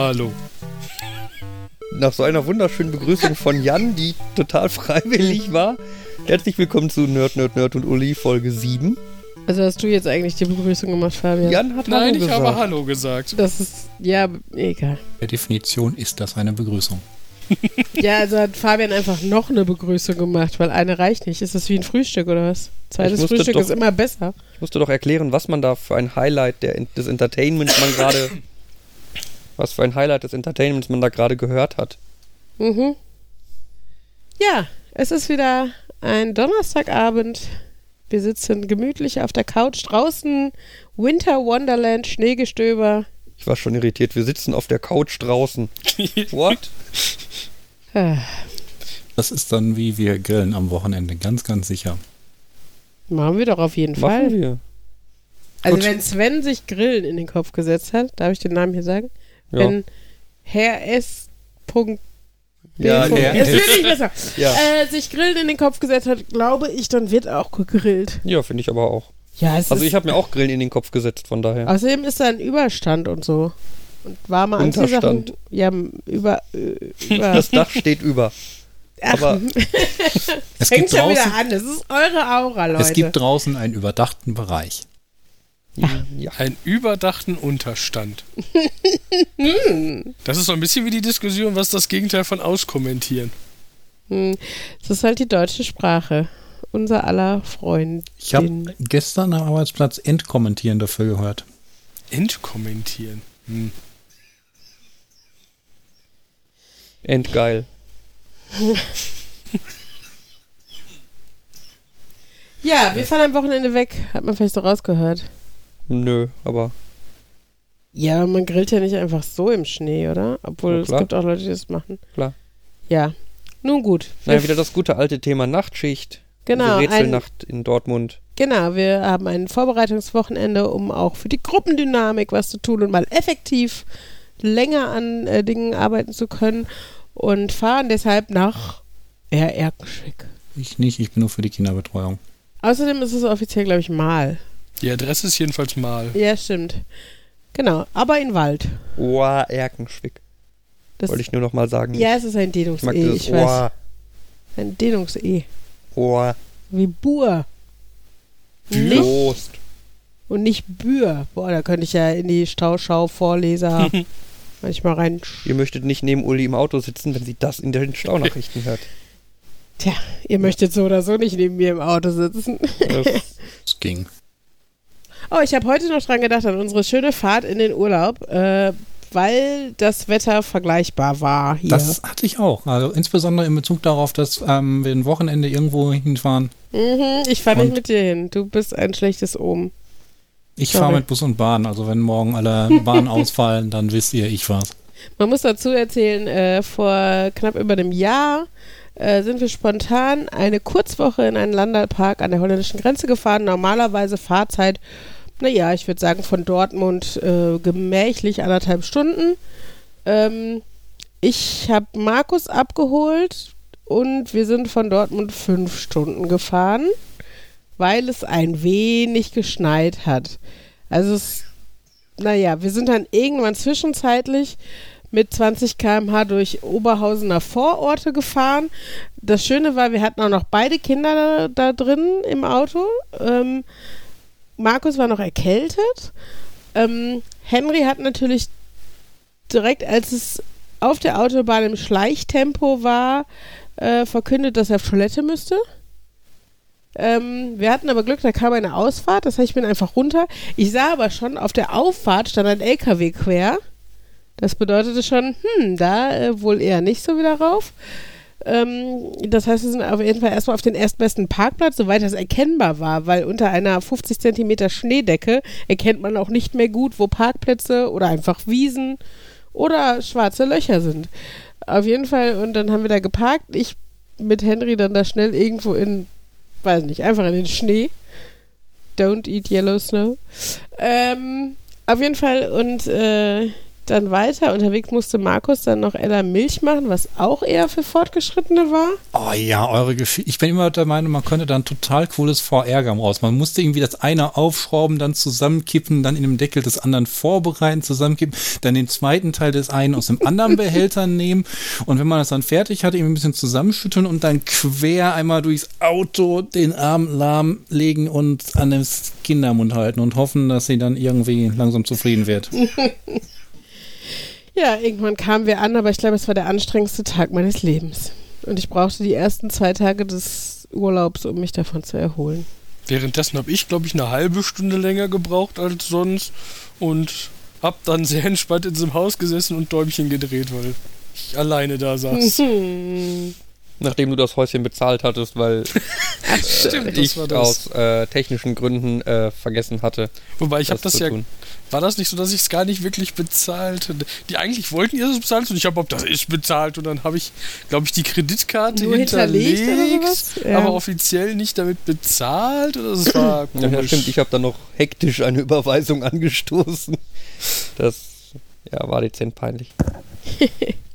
Hallo. Nach so einer wunderschönen Begrüßung von Jan, die total freiwillig war. Herzlich willkommen zu Nerd, Nerd, Nerd und Uli, Folge 7. Also hast du jetzt eigentlich die Begrüßung gemacht, Fabian? Jan hat Nein, Hallo ich gesagt. habe Hallo gesagt. Das ist, ja, egal. Per Definition ist das eine Begrüßung. Ja, also hat Fabian einfach noch eine Begrüßung gemacht, weil eine reicht nicht. Ist das wie ein Frühstück oder was? Zweites Frühstück doch- ist immer besser. Ich musste doch erklären, was man da für ein Highlight der, des Entertainments man gerade. was für ein Highlight des Entertainments man da gerade gehört hat. Mhm. Ja, es ist wieder ein Donnerstagabend. Wir sitzen gemütlich auf der Couch draußen. Winter Wonderland, Schneegestöber. Ich war schon irritiert. Wir sitzen auf der Couch draußen. What? Ah, Das ist dann wie wir grillen am Wochenende, ganz, ganz sicher. machen wir doch auf jeden Machen Fall. wir. Also Gut. wenn Sven sich Grillen in den Kopf gesetzt hat, darf ich den Namen hier sagen? Ja. Wenn Herr S. Ja. Herr es S. wird nicht besser. Ja, Äh, sich Grillen in den Kopf gesetzt hat, glaube ich, dann wird auch gegrillt. ja finde ich aber auch. Ja, es Also ist, ich habe mir auch Grillen in den Kopf gesetzt, von daher. Außerdem ist da ein Überstand und so. Und warme Anziehsachen. Unterstand. Ja, m- über. äh, über Das Dach steht über. Ach, aber- Es fängt gibt, schon wieder draußen, an. Das ist eure Aura, Leute. es gibt draußen einen überdachten Bereich. Ja. Einen überdachten Unterstand. das ist so ein bisschen wie die Diskussion, was das Gegenteil von auskommentieren. Hm, Das ist halt die deutsche Sprache. Unser aller Freund. Ich habe gestern am Arbeitsplatz Endkommentieren dafür gehört. Entkommentieren. Hm. Endgeil. Ja, wir fahren am Wochenende weg. Hat man vielleicht so rausgehört. Nö, aber Ja, man grillt ja nicht einfach so im Schnee, oder? Obwohl es gibt auch Leute, die das machen. Klar. Ja. Nun gut. Naja, wieder das gute alte Thema Nachtschicht. Genau, Diese ein, Rätselnacht in Dortmund. genau, wir haben ein Vorbereitungswochenende, um auch für die Gruppendynamik was zu tun und mal effektiv länger an äh, Dingen arbeiten zu können und fahren deshalb nach R. Erkenschwick. Ich nicht, ich bin nur für die Kinderbetreuung. Außerdem ist es offiziell, glaube ich, mal. Die Adresse ist jedenfalls mal. Ja, stimmt. Genau, aber in Wald. Oa, Erkenschwick. Das, Wollte ich nur noch mal sagen. ja, es ist ein ich mag Dehnungs-E, dieses ich weiß. Oa, Ein Dehnungs-E. Oa, Wie Bur. Nicht, Prost. und nicht Bür. Boah, da könnte ich ja in die Stauschau-Vorleser manchmal rein. Ihr möchtet nicht neben Uli im Auto sitzen, wenn sie das in den Staunachrichten hört. Tja, ihr möchtet so oder so nicht neben mir im Auto sitzen. Das, Es ging. Oh, ich habe heute noch dran gedacht, an unsere schöne Fahrt in den Urlaub, äh, weil das Wetter vergleichbar war hier. Das hatte ich auch. Also insbesondere in Bezug darauf, dass ähm, wir ein Wochenende irgendwo hinfahren. mhm, ich fahre nicht mit dir hin. Du bist ein schlechtes Ohm. Ich fahre mit Bus und Bahn. Also wenn morgen alle Bahnen ausfallen, dann wisst ihr, ich war's. Man muss dazu erzählen, äh, vor knapp über einem Jahr äh, sind wir spontan eine Kurzwoche in einen Landalpark an der holländischen Grenze gefahren. Normalerweise Fahrzeit, naja, ich würde sagen von Dortmund äh, gemächlich anderthalb Stunden. Ähm, ich habe Markus abgeholt und wir sind von Dortmund fünf Stunden gefahren, weil es ein wenig geschneit hat. Also es naja, wir sind dann irgendwann zwischenzeitlich mit 20 km/h durch Oberhausener Vororte gefahren. Das Schöne war, wir hatten auch noch beide Kinder da, da drin im Auto. Ähm, Markus war noch erkältet. Ähm, Henry hat natürlich direkt, als es auf der Autobahn im Schleichtempo war, äh, verkündet, dass er auf Toilette müsste. Ähm, wir hatten aber Glück, da kam eine Ausfahrt, das heißt, ich bin einfach runter. Ich sah aber schon, auf der Auffahrt stand ein LKW quer. Das bedeutete schon, hm, da äh, wohl eher nicht so wieder rauf. Ähm, das heißt, wir sind auf jeden Fall erstmal auf den erstbesten Parkplatz, soweit das erkennbar war, weil unter einer 50 Zentimeter Schneedecke erkennt man auch nicht mehr gut, wo Parkplätze oder einfach Wiesen oder schwarze Löcher sind. Auf jeden Fall, und dann haben wir da geparkt. Ich mit Henry dann da schnell irgendwo in, weiß nicht, einfach in den Schnee. Don't eat yellow snow. Ähm, auf jeden Fall, und äh, dann weiter. Unterwegs musste Markus dann noch Ella Milch machen, was auch eher für Fortgeschrittene war. Oh ja, eure Gefühle. Ich bin immer der Meinung, man könnte da ein total cooles VR-Gam raus. Man musste irgendwie das eine aufschrauben, dann zusammenkippen, dann in dem Deckel des anderen vorbereiten, zusammenkippen, dann den zweiten Teil des einen aus dem anderen Behälter nehmen und wenn man das dann fertig hatte, irgendwie ein bisschen zusammenschütteln und dann quer einmal durchs Auto den Arm lahmlegen und an den Kindermund halten und hoffen, dass sie dann irgendwie langsam zufrieden wird. Ja, irgendwann kamen wir an, aber ich glaube, es war der anstrengendste Tag meines Lebens. Und ich brauchte die ersten zwei Tage des Urlaubs, um mich davon zu erholen. Währenddessen habe ich, glaube ich, eine halbe Stunde länger gebraucht als sonst und hab dann sehr entspannt in diesem Haus gesessen und Däumchen gedreht, weil ich alleine da saß. Nachdem du das Häuschen bezahlt hattest, weil Ach, Stimmt, das ich war das. aus äh, technischen Gründen äh, vergessen hatte. Wobei ich habe das zu ja tun. War das nicht so, dass ich es gar nicht wirklich bezahlt hatte? Die eigentlich wollten ihr das bezahlt und ich habe, ob das ist bezahlt und dann habe ich, glaube ich, die Kreditkarte Nur hinterlegt hinterlegt? Ja. aber offiziell nicht damit bezahlt oder das war Ja, komisch. ja, stimmt. Ich habe dann noch hektisch eine Überweisung angestoßen. Das ja, war dezent peinlich.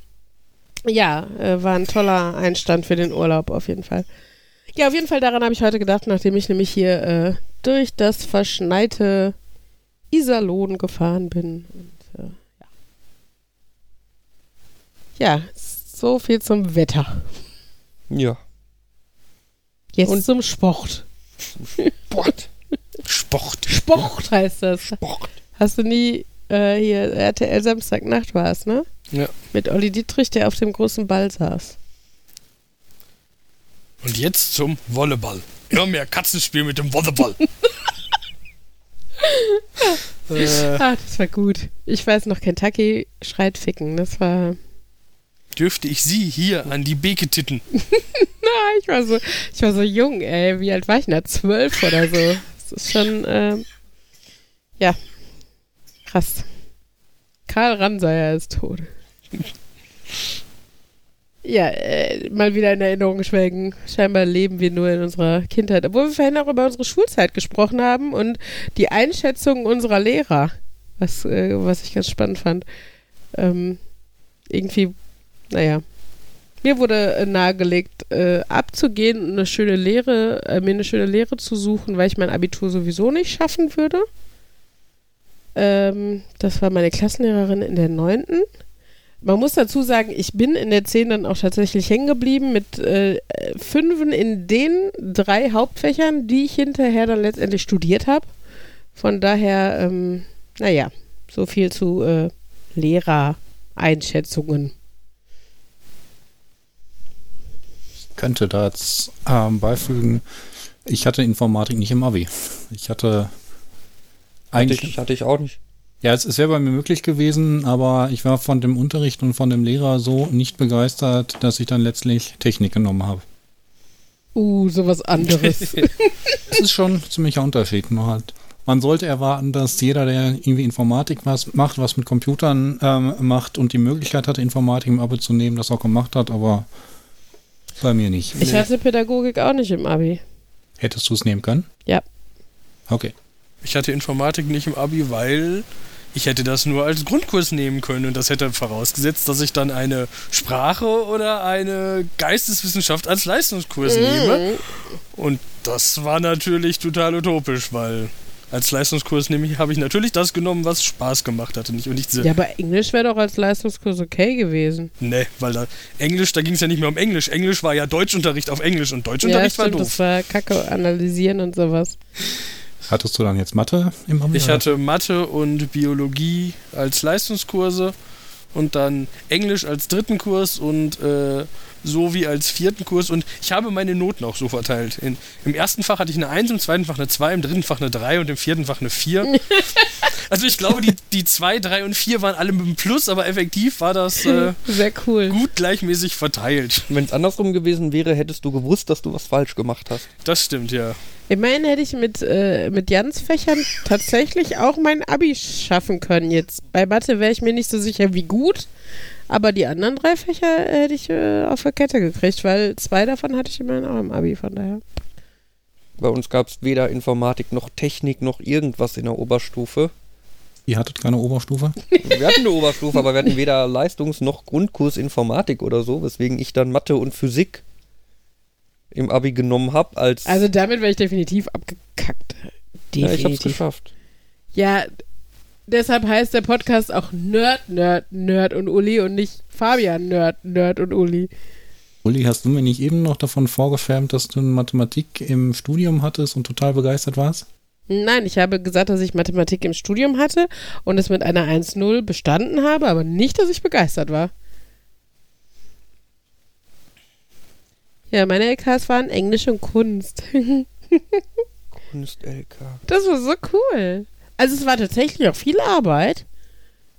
Ja, äh, war ein toller Einstand für den Urlaub auf jeden Fall. Ja, auf jeden Fall daran habe ich heute gedacht, nachdem ich nämlich hier äh, durch das verschneite Iserlohn gefahren bin. Und, äh, ja. ja, so viel zum Wetter. Ja. Jetzt Und- zum Sport. Sport. Sport. Sport heißt das. Sport. Hast du nie äh, hier RTL Samstagnacht war es, ne? Ja. Mit Olli Dietrich, der auf dem großen Ball saß. Und jetzt zum Volleyball. Immer mehr Katzenspiel mit dem Volleyball. äh, Ah, das war gut. Ich weiß noch, Kentucky schreit ficken. Das war. dürfte ich Sie hier an die Beke titten? Ah, ich war so, ich war so jung, ey. Wie alt war ich denn da? Zwölf oder so. Das ist schon, ähm, ja, krass. Karl Ranseier ist tot. Ja, äh, mal wieder in Erinnerung schwelgen. Scheinbar leben wir nur in unserer Kindheit. Obwohl wir vorhin auch über unsere Schulzeit gesprochen haben und die Einschätzung unserer Lehrer, was, äh, was ich ganz spannend fand. Ähm, irgendwie, naja, mir wurde äh, nahegelegt, äh, abzugehen und eine schöne Lehre, äh, mir eine schöne Lehre zu suchen, weil ich mein Abitur sowieso nicht schaffen würde. Ähm, das war meine Klassenlehrerin in der neunten. Man muss dazu sagen, ich bin in der 10 dann auch tatsächlich hängen geblieben mit äh, Fünfen in den drei Hauptfächern, die ich hinterher dann letztendlich studiert habe. Von daher, ähm, naja, so viel zu äh, Lehrereinschätzungen. könnte da jetzt ähm, beifügen, ich hatte Informatik nicht im Abi. Ich hatte Hatte eigentlich, ich, hatte ich auch nicht. ja, es, es wäre bei mir möglich gewesen, aber ich war von dem Unterricht und von dem Lehrer so nicht begeistert, dass ich dann letztlich Technik genommen habe. Uh, sowas anderes. Es ist schon ein ziemlicher Unterschied. Nur halt, man sollte erwarten, dass jeder, der irgendwie Informatik was macht, was mit Computern ähm, macht und die Möglichkeit hatte, Informatik im Abi zu nehmen, das auch gemacht hat, aber bei mir nicht. Ich hatte Pädagogik auch nicht im Abi. Hättest du es nehmen können? Ja. Okay. Ich hatte Informatik nicht im Abi, weil ich hätte das nur als Grundkurs nehmen können und das hätte vorausgesetzt, dass ich dann eine Sprache oder eine Geisteswissenschaft als Leistungskurs nehme. Und das war natürlich total utopisch, weil als Leistungskurs nehme ich, habe ich natürlich das genommen, was Spaß gemacht hatte. Nicht, und nicht Ja, aber Englisch wäre doch als Leistungskurs okay gewesen. ne, weil da Englisch, da ging es ja nicht mehr um Englisch. Englisch war ja Deutschunterricht auf Englisch und Ja, Deutschunterricht war stimmt, doof. das war Kacke analysieren und sowas. Hattest du dann jetzt Mathe im Abi? Ich hatte Mathe und Biologie als Leistungskurse und dann Englisch als dritten Kurs und äh, Sowie als vierten Kurs und ich habe meine Noten auch so verteilt. In, Im ersten Fach hatte ich eine 1, im zweiten Fach eine 2, im dritten Fach eine 3 und im vierten Fach eine 4. also ich glaube, die, die 2, 3 und 4 waren alle mit einem Plus, aber effektiv war das äh, Sehr cool. gut gleichmäßig verteilt. Wenn es andersrum gewesen wäre, hättest du gewusst, dass du was falsch gemacht hast. Das stimmt, ja. Immerhin hätte ich mit, äh, mit Jans Fächern tatsächlich auch mein Abi schaffen können jetzt. Bei Mathe wäre ich mir nicht so sicher, wie gut. Aber die anderen drei Fächer hätte ich äh, auf der Kette gekriegt, weil zwei davon hatte ich immerhin auch im Abi, von daher. Bei uns gab es weder Informatik noch Technik noch irgendwas in der Oberstufe. Ihr hattet keine Oberstufe? Wir hatten eine Oberstufe, aber wir hatten weder Leistungs- noch Grundkurs Informatik oder so, weswegen ich dann Mathe und Physik im Abi genommen habe als... Also damit wäre ich definitiv abgekackt. ja, ich hab's Definitiv. geschafft. Ja, deshalb heißt der Podcast auch Nerd, Nerd, Nerd und Uli und nicht Fabian Nerd, Nerd und Uli. Uli, hast du mir nicht eben noch davon vorgefärbt, dass du Mathematik im Studium hattest und total begeistert warst? Nein, ich habe gesagt, dass ich Mathematik im Studium hatte und es mit einer 1-0 bestanden habe, aber nicht, dass ich begeistert war. Ja, meine LKs waren Englisch und Kunst. Kunst-LK. Das war so cool. Also es war tatsächlich auch viel Arbeit.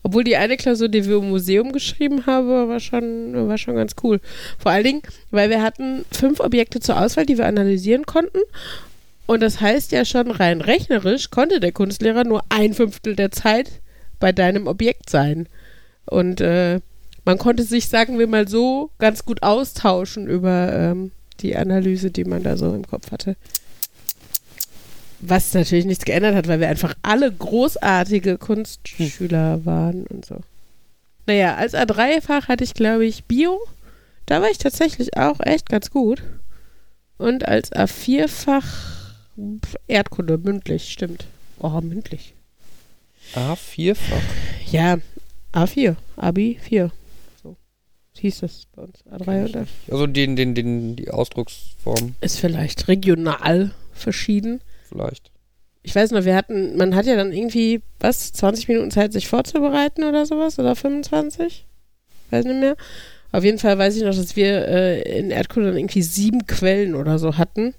Obwohl die eine Klausur, die wir im Museum geschrieben haben, war schon, war schon ganz cool. Vor allen Dingen, weil wir hatten fünf Objekte zur Auswahl, die wir analysieren konnten. Und das heißt ja schon rein rechnerisch konnte der Kunstlehrer nur ein Fünftel der Zeit bei deinem Objekt sein. Und äh, man konnte sich, sagen wir mal so, ganz gut austauschen über ähm, die Analyse, die man da so im Kopf hatte. Was natürlich nichts geändert hat, weil wir einfach alle großartige Kunstschüler waren und so. Naja, als A3-Fach hatte ich, glaube ich, Bio. Da war ich tatsächlich auch echt ganz gut. Und als A4-Fach Erdkunde, mündlich, stimmt. Oh, mündlich. A4-fach. Ja, A4, Abi 4. So hieß das bei uns. A3 und A4. Also den, den, den, die Ausdrucksform Ist vielleicht regional verschieden. Vielleicht. Ich weiß noch, wir hatten, man hat ja dann irgendwie, was, 20 Minuten Zeit, sich vorzubereiten oder sowas? Oder 25? Weiß nicht mehr. Auf jeden Fall weiß ich noch, dass wir äh, in Erdkunde dann irgendwie sieben Quellen oder so hatten.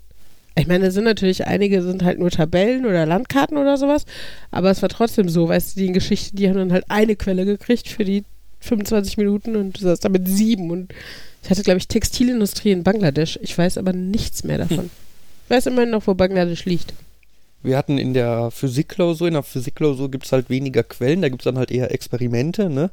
Ich meine, es sind natürlich einige sind halt nur Tabellen oder Landkarten oder sowas, aber es war trotzdem so, weißt du, die in Geschichte, die haben dann halt eine Quelle gekriegt für die 25 Minuten und du saßt damit sieben und ich hatte, glaube ich, Textilindustrie in Bangladesch. Ich weiß aber nichts mehr davon. Ich weiß immerhin noch, wo Bangladesch liegt. Wir hatten in der Physikklausur, in der Physikklausur gibt es halt weniger Quellen, da gibt es dann halt eher Experimente, ne?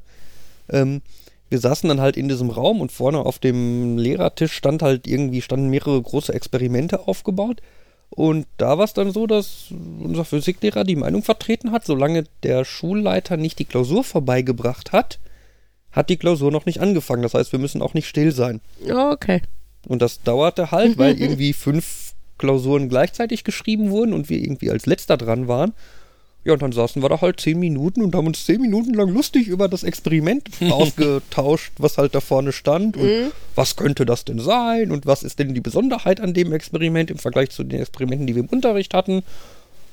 Ähm, wir saßen dann halt in diesem Raum und vorne auf dem Lehrertisch stand halt irgendwie, standen mehrere große Experimente aufgebaut. Und da war es dann so, dass unser Physiklehrer die Meinung vertreten hat, solange der Schulleiter nicht die Klausur vorbeigebracht hat, hat die Klausur noch nicht angefangen. Das heißt, wir müssen auch nicht still sein. Okay. Und das dauerte halt, weil irgendwie fünf Klausuren gleichzeitig geschrieben wurden und wir irgendwie als letzter dran waren. Ja, und dann saßen wir da halt zehn Minuten und haben uns zehn Minuten lang lustig über das Experiment ausgetauscht, was halt da vorne stand und was könnte das denn sein und was ist denn die Besonderheit an dem Experiment im Vergleich zu den Experimenten, die wir im Unterricht hatten.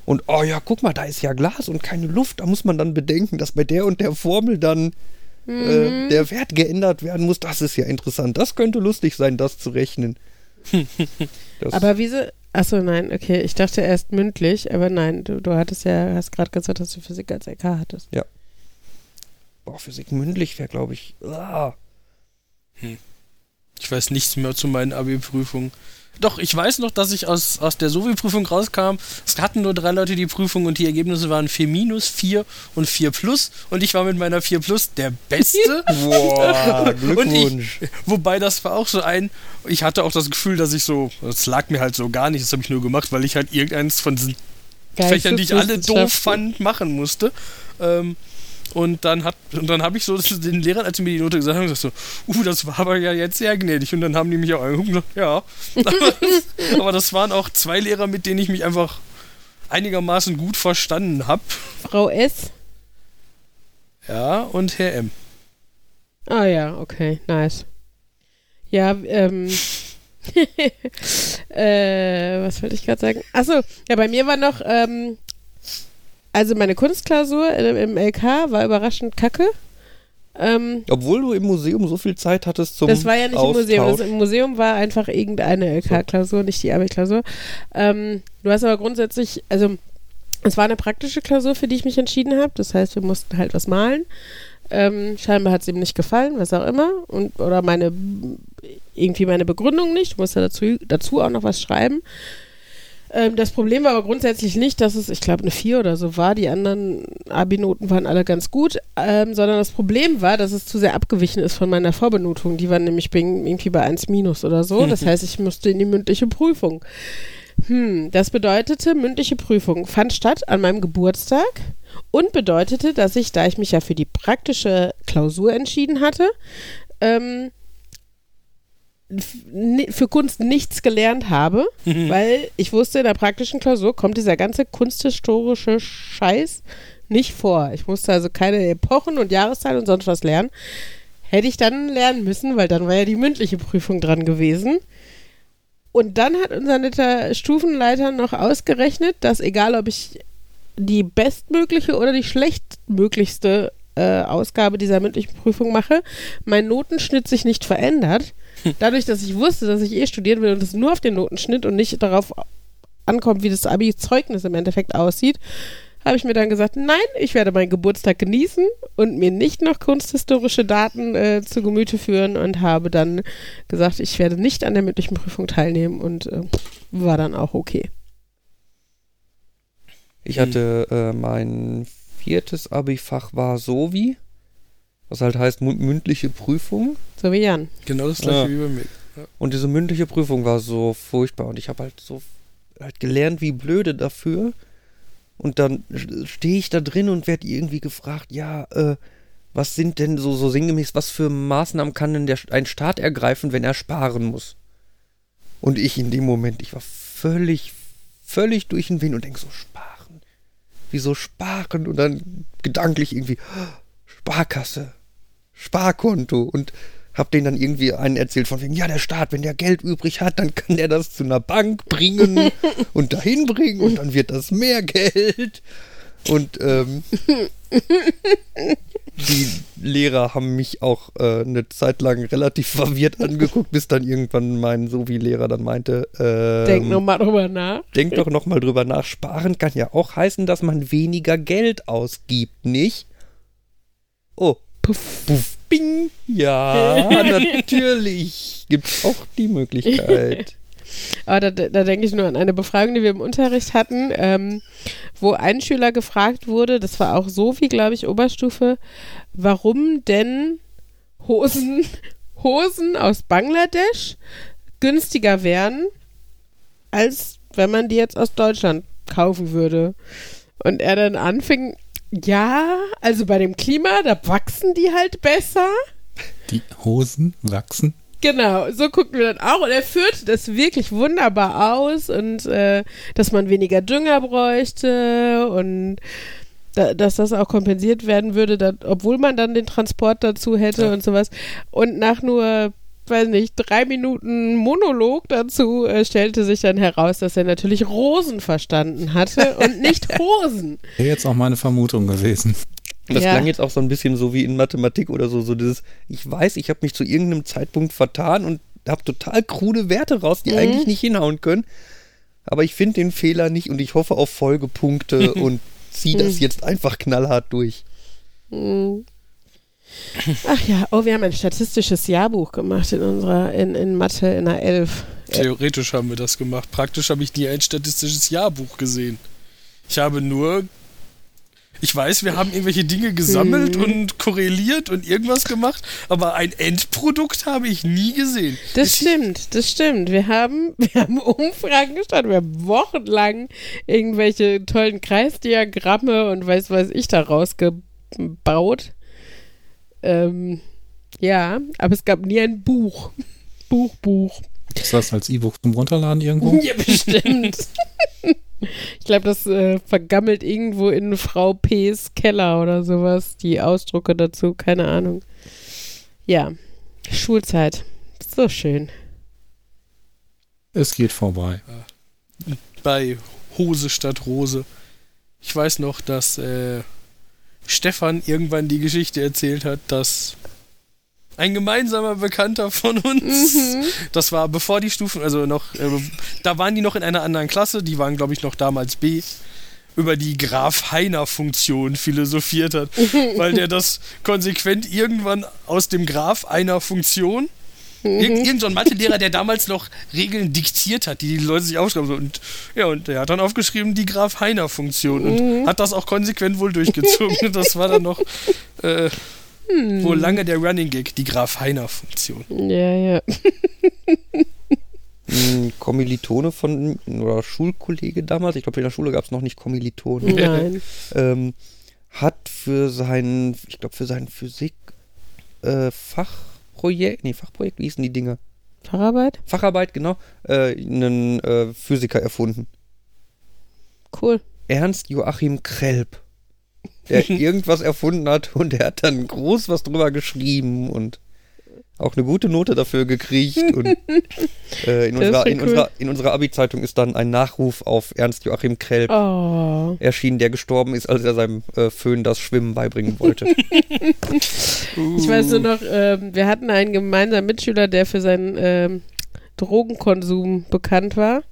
Und oh ja, guck mal, da ist ja Glas und keine Luft. Da muss man dann bedenken, dass bei der und der Formel dann äh, der Wert geändert werden muss. Das ist ja interessant. Das könnte lustig sein, das zu rechnen. Das- Aber wieso? Achso, nein, okay. Ich dachte erst mündlich, aber nein, du, du hattest ja, hast gerade gesagt, dass du Physik als LK hattest. Boah, Physik mündlich wäre, glaube ich. Ah. Ich weiß nichts mehr zu meinen Abi-Prüfungen. Doch, ich weiß noch, dass ich aus, aus der Sovi-Prüfung rauskam. Es hatten nur drei Leute die Prüfung und die Ergebnisse waren 4 minus, 4 und 4 plus. Und ich war mit meiner 4 plus der Beste. Boah, Und Glückwunsch. ich, wobei das war auch so ein, ich hatte auch das Gefühl, dass ich so, das lag mir halt so gar nicht, das habe ich nur gemacht, weil ich halt irgendeins von diesen Fächern, die ich alle doof fand, machen musste. Ähm, und dann hat und dann habe ich so den Lehrern, als sie mir die Note gesagt haben, gesagt so, uh, das war aber ja jetzt sehr gnädig. Und dann haben die mich auch angeguckt und gesagt, ja. aber, das, aber das waren auch zwei Lehrer, mit denen ich mich einfach einigermaßen gut verstanden habe. Frau S. Ja, und Herr M. Ah ja, okay, nice. Ja, ähm. äh, was wollte ich gerade sagen? Achso, ja, bei mir war noch, ähm, also meine Kunstklausur im, LK war überraschend kacke. Ähm, Obwohl du im Museum so viel Zeit hattest zum das war ja nicht im Museum. Austausch. Das im Museum war einfach irgendeine LK-Klausur, nicht die Abi-Klausur. Ähm, du hast aber grundsätzlich, also es war eine praktische Klausur, für die ich mich entschieden habe. Das heißt, wir mussten halt was malen. Ähm, scheinbar hat es ihm nicht gefallen, was auch immer. Und, oder meine, irgendwie meine Begründung nicht. Du musst ja dazu, dazu auch noch was schreiben. Ähm, das Problem war aber grundsätzlich nicht, dass es, ich glaube, eine 4 oder so war. Die anderen Abi-Noten waren alle ganz gut. Ähm, sondern das Problem war, dass es zu sehr abgewichen ist von meiner Vorbenotung. Die war nämlich irgendwie bei 1 minus oder so. Das heißt, ich musste in die mündliche Prüfung. Hm, das bedeutete, mündliche Prüfung fand statt an meinem Geburtstag und bedeutete, dass ich, da ich mich ja für die praktische Klausur entschieden hatte, ähm, für Kunst nichts gelernt habe, weil ich wusste, in der praktischen Klausur kommt dieser ganze kunsthistorische Scheiß nicht vor. Ich musste also keine Epochen und Jahreszahlen und sonst was lernen. Hätte ich dann lernen müssen, weil dann war ja die mündliche Prüfung dran gewesen. Und dann hat unser netter Stufenleiter noch ausgerechnet, dass egal ob ich die bestmögliche oder die schlechtmöglichste äh, Ausgabe dieser mündlichen Prüfung mache, mein Notenschnitt sich nicht verändert. Dadurch, dass ich wusste, dass ich eh studieren will und es nur auf den Notenschnitt und nicht darauf ankommt, wie das Abi-Zeugnis im Endeffekt aussieht, habe ich mir dann gesagt, nein, ich werde meinen Geburtstag genießen und mir nicht noch kunsthistorische Daten äh, zu Gemüte führen und habe dann gesagt, ich werde nicht an der mündlichen Prüfung teilnehmen und äh, war dann auch okay. Ich hatte äh, mein viertes Abi-Fach war so wie, was halt heißt mü- mündliche Prüfung. So wie Jan. Genau das gleiche Ja. wie bei mir. Und diese mündliche Prüfung war so furchtbar und ich habe halt so halt gelernt wie blöde dafür. Und dann stehe ich da drin und werde irgendwie gefragt, ja, äh, was sind denn so, so sinngemäß, was für Maßnahmen kann denn der, ein Staat ergreifen, wenn er sparen muss? Und ich in dem Moment, ich war völlig, völlig durch den Wind und denk so, sparen. Wieso sparen? Und dann gedanklich irgendwie, Sparkasse, Sparkonto und hab denen dann irgendwie einen erzählt von wegen, ja, der Staat, wenn der Geld übrig hat, dann kann der das zu einer Bank bringen und dahin bringen und dann wird das mehr Geld. Und ähm, die Lehrer haben mich auch äh, eine Zeit lang relativ verwirrt angeguckt, bis dann irgendwann mein Sovi-Lehrer dann meinte, ähm, Denk nochmal drüber nach. denk doch noch mal drüber nach. Sparen kann ja auch heißen, dass man weniger Geld ausgibt, nicht? Oh, Puff. Puff, bing. Ja, natürlich. Gibt's auch die Möglichkeit. Aber da, da denke ich nur an eine Befragung, die wir im Unterricht hatten, ähm, wo ein Schüler gefragt wurde, das war auch so wie, glaube ich, Oberstufe, warum denn Hosen, Hosen aus Bangladesch günstiger wären, als wenn man die jetzt aus Deutschland kaufen würde. Und er dann anfing, ja, also bei dem Klima, da wachsen die halt besser. Die Hosen wachsen. Genau, so gucken wir dann auch. Und er führte das wirklich wunderbar aus und äh, dass man weniger Dünger bräuchte und da, dass das auch kompensiert werden würde, da, obwohl man dann den Transport dazu hätte Ja. und sowas. Und nach nur, weiß nicht, drei Minuten Monolog dazu äh, stellte sich dann heraus, dass er natürlich Rosen verstanden hatte und nicht Hosen. Wäre jetzt auch meine Vermutung gewesen. Das Ja. klang jetzt auch so ein bisschen so wie in Mathematik oder so, so dieses, ich weiß, ich habe mich zu irgendeinem Zeitpunkt vertan und habe total krude Werte raus, die eigentlich nicht hinhauen können. Aber ich finde den Fehler nicht und ich hoffe auf Folgepunkte und ziehe das jetzt einfach knallhart durch. Hm. Ach ja, oh, wir haben ein statistisches Jahrbuch gemacht in unserer, in, in Mathe in der 11. Theoretisch haben wir das gemacht. Praktisch habe ich nie ein statistisches Jahrbuch gesehen. Ich habe nur. Ich weiß, wir haben irgendwelche Dinge gesammelt Mhm. und korreliert und irgendwas gemacht, aber ein Endprodukt habe ich nie gesehen. Das Ich- stimmt, das stimmt. Wir haben, wir haben Umfragen gestartet, wir haben wochenlang irgendwelche tollen Kreisdiagramme und weiß weiß ich da rausgebaut. Ähm, ja, aber es gab nie ein Buch. Buch, Buch. Ist das als E-Book zum Runterladen irgendwo? Ja, bestimmt. ich glaube, das äh, vergammelt irgendwo in Frau P.'s Keller oder sowas. Die Ausdrucke dazu, keine Ahnung. Ja, Schulzeit. So schön. Es geht vorbei. bei Hose statt Rose. Ich weiß noch, dass äh, Stefan irgendwann die Geschichte erzählt hat, dass ein gemeinsamer Bekannter von uns, das war bevor die Stufen, also noch, äh, da waren die noch in einer anderen Klasse, die waren glaube ich noch damals B, über die Graf-Heiner-Funktion philosophiert hat, weil der das konsequent irgendwann aus dem Graph einer Funktion Irgend, irgend so ein Mathelehrer, der damals noch Regeln diktiert hat, die die Leute sich aufschreiben. So. Und, ja, und der hat dann aufgeschrieben, die Graf-Heiner-Funktion und hat das auch konsequent wohl durchgezogen. das war dann noch äh, wohl lange der Running Gag, die Graf-Heiner-Funktion. Ja, ja. Ein Kommilitone von, oder Schulkollege damals, ich glaube in der Schule gab es noch nicht Kommilitonen, Nein. ähm, hat für sein, ich glaube, für sein Physik äh, Fachprojekt, nee, Fachprojekt, wie hießen die Dinger? Facharbeit? Facharbeit, genau, äh, einen äh, Physiker erfunden. Cool. Ernst Joachim Krelp. Der irgendwas erfunden hat und der hat dann groß was drüber geschrieben und auch eine gute Note dafür gekriegt. Und äh, in, unserer, in, cool. unserer, in unserer Abi-Zeitung ist dann ein Nachruf auf Ernst Joachim Krelp Oh. erschienen, der gestorben ist, als er seinem äh, Föhn das Schwimmen beibringen wollte. Ich weiß nur noch, ähm, wir hatten einen gemeinsamen Mitschüler, der für seinen ähm, Drogenkonsum bekannt war,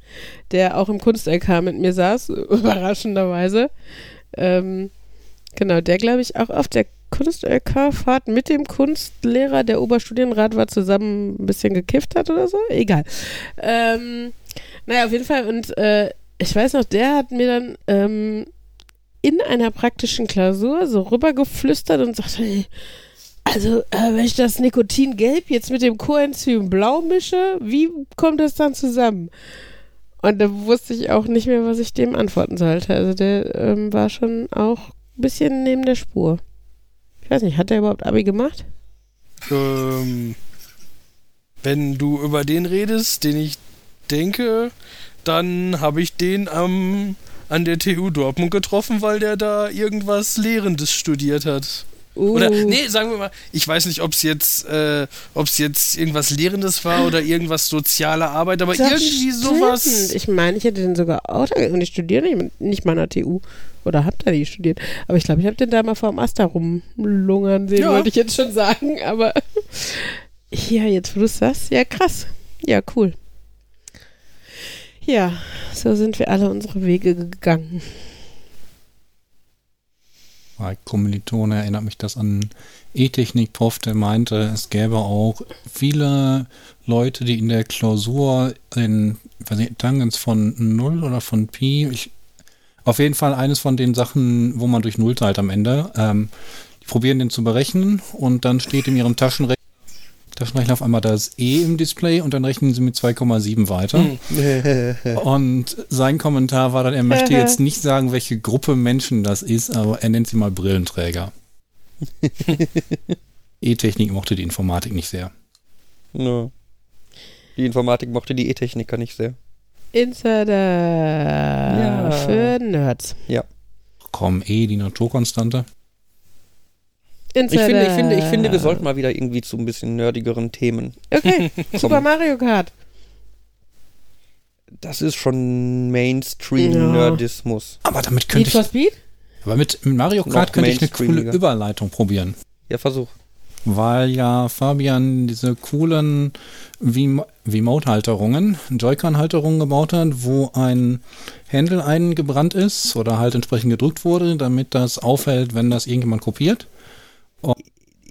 der auch im Kunst-LK mit mir saß, überraschenderweise. Ähm, genau, der glaube ich auch auf der Kunst-LK-Fahrt mit dem Kunstlehrer, der Oberstudienrat war, zusammen ein bisschen gekifft hat oder so. Egal. Ähm, naja, auf jeden Fall. Und äh, ich weiß noch, der hat mir dann ähm, in einer praktischen Klausur so rübergeflüstert und sagte, ey, also, äh, wenn ich das Nikotin gelb jetzt mit dem Coenzym blau mische, wie kommt das dann zusammen? Und da wusste ich auch nicht mehr, was ich dem antworten sollte. Also der ähm, war schon auch ein bisschen neben der Spur. Ich weiß nicht, hat der überhaupt Abi gemacht? Ähm, wenn du über den redest, den ich denke, dann habe ich den am, an der TU Dortmund getroffen, weil der da irgendwas Lehrendes studiert hat. Uh, Oder, nee, sagen wir mal, ich weiß nicht, ob es jetzt, äh, ob es jetzt irgendwas Lehrendes war oder irgendwas soziale Arbeit, aber das irgendwie stimmt. sowas. Ich meine, ich hätte den sogar auch und ich studiere nicht, nicht mal an der TU. Oder hab da nicht studiert. Aber ich glaube, ich habe den da mal vor dem Asta rumlungern sehen, Ja. wollte ich jetzt schon sagen. Aber ja, jetzt wo du sagst, ja krass. Ja, cool. Ja, so sind wir alle unsere Wege gegangen. Bei Kommilitone erinnert mich das an E-Technik-Prof, der meinte, es gäbe auch viele Leute, die in der Klausur nicht, Tangens von 0 oder von Pi, ich, auf jeden Fall eines von den Sachen, wo man durch Null teilt am Ende, ähm, die probieren den zu berechnen und dann steht in ihrem Taschenrechner, Taschenrechner auf einmal das E im Display und dann rechnen sie mit 2,7 weiter. Hm. Und sein Kommentar war dann, er möchte jetzt nicht sagen, welche Gruppe Menschen das ist, aber er nennt sie mal Brillenträger. E-Technik mochte die Informatik nicht sehr. Nö. Die Informatik mochte die E-Techniker nicht sehr. Insider Ja. für Nerds. Komm, E, die Naturkonstante. Insider. Ich finde, ich finde, ich finde, wir sollten mal wieder irgendwie zu ein bisschen nerdigeren Themen. Okay, Super Mario Kart. Das ist schon Ja. Mainstream-Nerdismus. Aber damit Need könnte for ich, Speed? aber mit mit Mario Noch Kart könnte ich eine coole. Überleitung probieren. Ja, versuch. Weil ja Fabian diese coolen Remote-Halterungen, Joy-Con-Halterungen gebaut hat, wo ein Händel eingebrannt ist oder halt entsprechend gedrückt wurde, damit das auffällt, wenn das irgendjemand kopiert.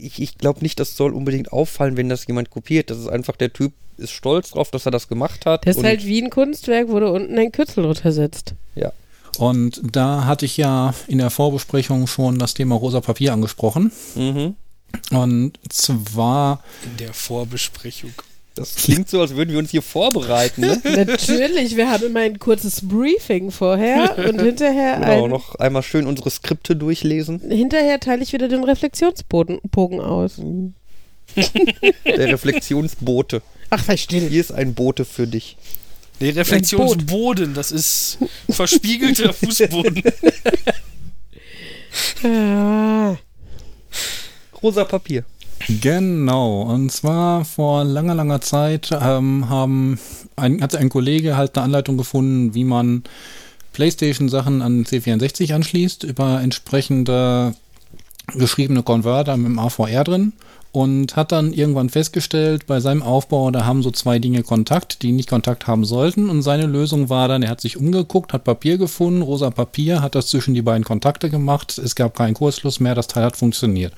Ich, ich glaube nicht, das soll unbedingt auffallen, wenn das jemand kopiert. Das ist einfach, der Typ ist stolz drauf, dass er das gemacht hat. Das ist und- halt wie ein Kunstwerk, wo du unten ein Kürzel drunter setzt. Und da hatte ich ja in der Vorbesprechung schon das Thema rosa Papier angesprochen. Mhm. Und zwar, In der Vorbesprechung. Das klingt so, als würden wir uns hier vorbereiten. Ne? Natürlich, wir haben immer ein kurzes Briefing vorher und hinterher Genau, ein, noch einmal schön unsere Skripte durchlesen. hinterher teile ich wieder den Reflexionsbogen Bogen aus. Der Reflexionsbote. Ach, verstehe. Hier ist ein Bote für dich. Nee, Reflexionsboden, das ist verspiegelter Fußboden. Ah, Rosa Papier. genau, und zwar vor langer, langer Zeit ähm, haben ein, hat ein Kollege halt eine Anleitung gefunden, wie man PlayStation-Sachen an C64 anschließt, über entsprechende geschriebene Konverter mit dem AVR drin und hat dann irgendwann festgestellt, bei seinem Aufbau, da haben so zwei Dinge Kontakt, die nicht Kontakt haben sollten. Und seine Lösung war dann, er hat sich umgeguckt, hat Papier gefunden, rosa Papier, hat das zwischen die beiden Kontakte gemacht. Es gab keinen Kursschluss mehr, das Teil hat funktioniert.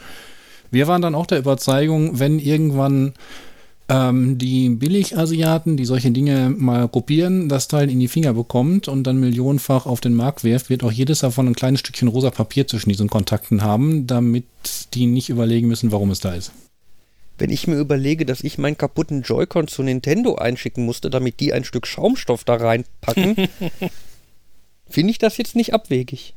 Wir waren dann auch der Überzeugung, wenn irgendwann ähm, die Billigasiaten, die solche Dinge mal kopieren, das Teil in die Finger bekommt und dann millionenfach auf den Markt wirft, wird auch jedes davon ein kleines Stückchen rosa Papier zwischen diesen Kontakten haben, damit die nicht überlegen müssen, warum es da ist. Wenn ich mir überlege, dass ich meinen kaputten Joy-Con zu Nintendo einschicken musste, damit die ein Stück Schaumstoff da reinpacken, finde ich das jetzt nicht abwegig.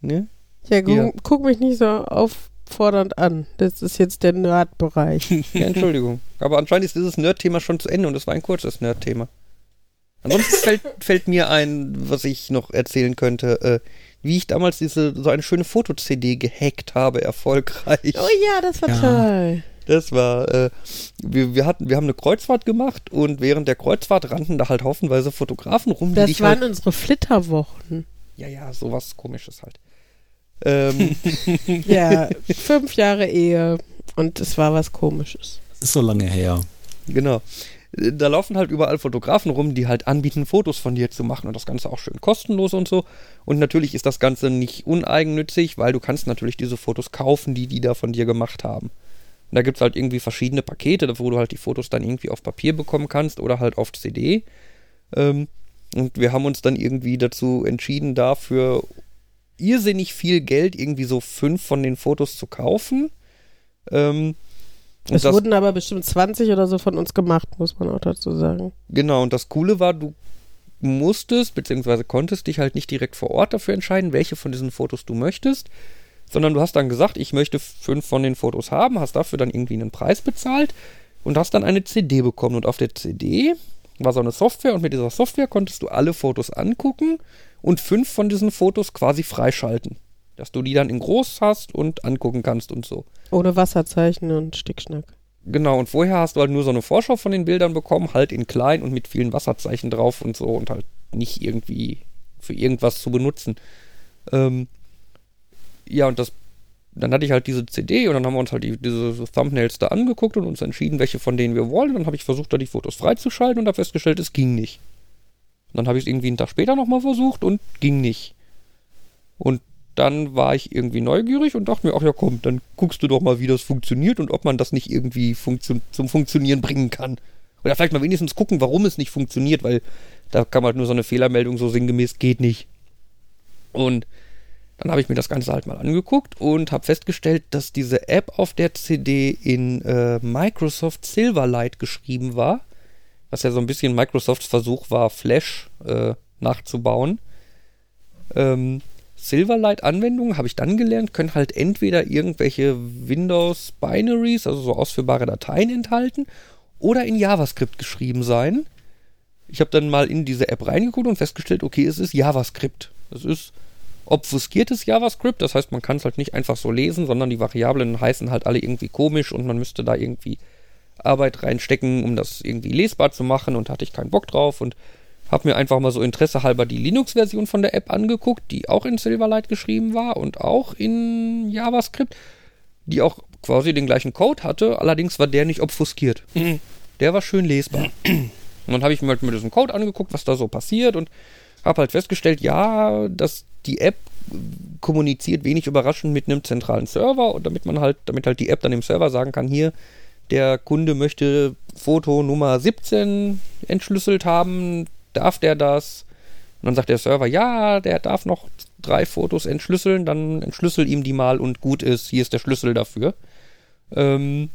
Ne? Ja, guck, Ja. guck mich nicht so auffordernd an. Das ist jetzt der Nerd-Bereich. Ja, Entschuldigung. Aber anscheinend ist dieses Nerd-Thema schon zu Ende und es war ein kurzes Nerd-Thema. Ansonsten fällt, fällt mir ein, was ich noch erzählen könnte, äh, wie ich damals diese so eine schöne Foto-CD gehackt habe, erfolgreich. oh ja, das war Ja. toll. Das war, äh, wir, wir hatten, wir haben eine Kreuzfahrt gemacht und während der Kreuzfahrt rannten da halt haufenweise Fotografen rum, Das waren halt, unsere Flitterwochen. ja, ja, sowas komisches halt. Ähm, Ja, fünf Jahre Ehe und es war was Komisches. Das ist so lange her. Genau. Da laufen halt überall Fotografen rum, die halt anbieten, Fotos von dir zu machen und das Ganze auch schön kostenlos und so. Und natürlich ist das Ganze nicht uneigennützig, weil du kannst natürlich diese Fotos kaufen, die die da von dir gemacht haben. Und da gibt es halt irgendwie verschiedene Pakete, wo du halt die Fotos dann irgendwie auf Papier bekommen kannst oder halt auf CD. Ähm, und wir haben uns dann irgendwie dazu entschieden, dafür irrsinnig viel Geld, irgendwie so fünf von den Fotos zu kaufen. Ähm, Es das- wurden aber bestimmt 20 oder so von uns gemacht, muss man auch dazu sagen. Genau, und das Coole war, du musstest bzw. konntest dich halt nicht direkt vor Ort dafür entscheiden, welche von diesen Fotos du möchtest, sondern du hast dann gesagt, ich möchte fünf von den Fotos haben, hast dafür dann irgendwie einen Preis bezahlt und hast dann eine CD bekommen. Und auf der CD war so eine Software und mit dieser Software konntest du alle Fotos angucken und fünf von diesen Fotos quasi freischalten. Dass du die dann in groß hast und angucken kannst und so. Ohne Wasserzeichen und Stickschnack. Genau, und vorher hast du halt nur so eine Vorschau von den Bildern bekommen, halt in klein und mit vielen Wasserzeichen drauf und so und halt nicht irgendwie für irgendwas zu benutzen. Ähm, ja, und das, dann hatte ich halt diese CD und dann haben wir uns halt die, diese Thumbnails da angeguckt und uns entschieden, welche von denen wir wollen. Und dann habe ich versucht, da die Fotos freizuschalten und habe festgestellt, es ging nicht. Und dann habe ich es irgendwie einen Tag später nochmal versucht und ging nicht. Und dann war ich irgendwie neugierig und dachte mir, ach ja komm, dann guckst du doch mal, wie das funktioniert und ob man das nicht irgendwie funktio zum Funktionieren bringen kann. Oder vielleicht mal wenigstens gucken, warum es nicht funktioniert, weil da kam halt nur so eine Fehlermeldung so sinngemäß, geht nicht. Und dann habe ich mir das Ganze halt mal angeguckt und habe festgestellt, dass diese App auf der CD in äh, Microsoft Silverlight geschrieben war, was ja so ein bisschen Microsofts Versuch war, Flash äh, nachzubauen. Ähm, Silverlight-Anwendungen, habe ich dann gelernt, können halt entweder irgendwelche Windows-Binaries, also so ausführbare Dateien enthalten, oder in JavaScript geschrieben sein. Ich habe dann mal in diese App reingeguckt und festgestellt, okay, es ist JavaScript. Es ist obfuskiertes JavaScript, das heißt, man kann es halt nicht einfach so lesen, sondern die Variablen heißen halt alle irgendwie komisch und man müsste da irgendwie Arbeit reinstecken, um das irgendwie lesbar zu machen und hatte ich keinen Bock drauf und habe mir einfach mal so Interesse halber die Linux-Version von der App angeguckt, die auch in Silverlight geschrieben war und auch in JavaScript, die auch quasi den gleichen Code hatte, allerdings war der nicht obfuskiert. Der war schön lesbar. Und dann habe ich mir halt mit diesem Code angeguckt, was da so passiert und habe halt festgestellt, ja, dass die App kommuniziert wenig überraschend mit einem zentralen Server und damit man halt, damit halt die App dann dem Server sagen kann, hier, der Kunde möchte Foto Nummer 17 entschlüsselt haben, darf der das? Und dann sagt der Server, ja, der darf noch drei Fotos entschlüsseln, dann entschlüssel ihm die mal und gut ist, hier ist der Schlüssel dafür. Ähm,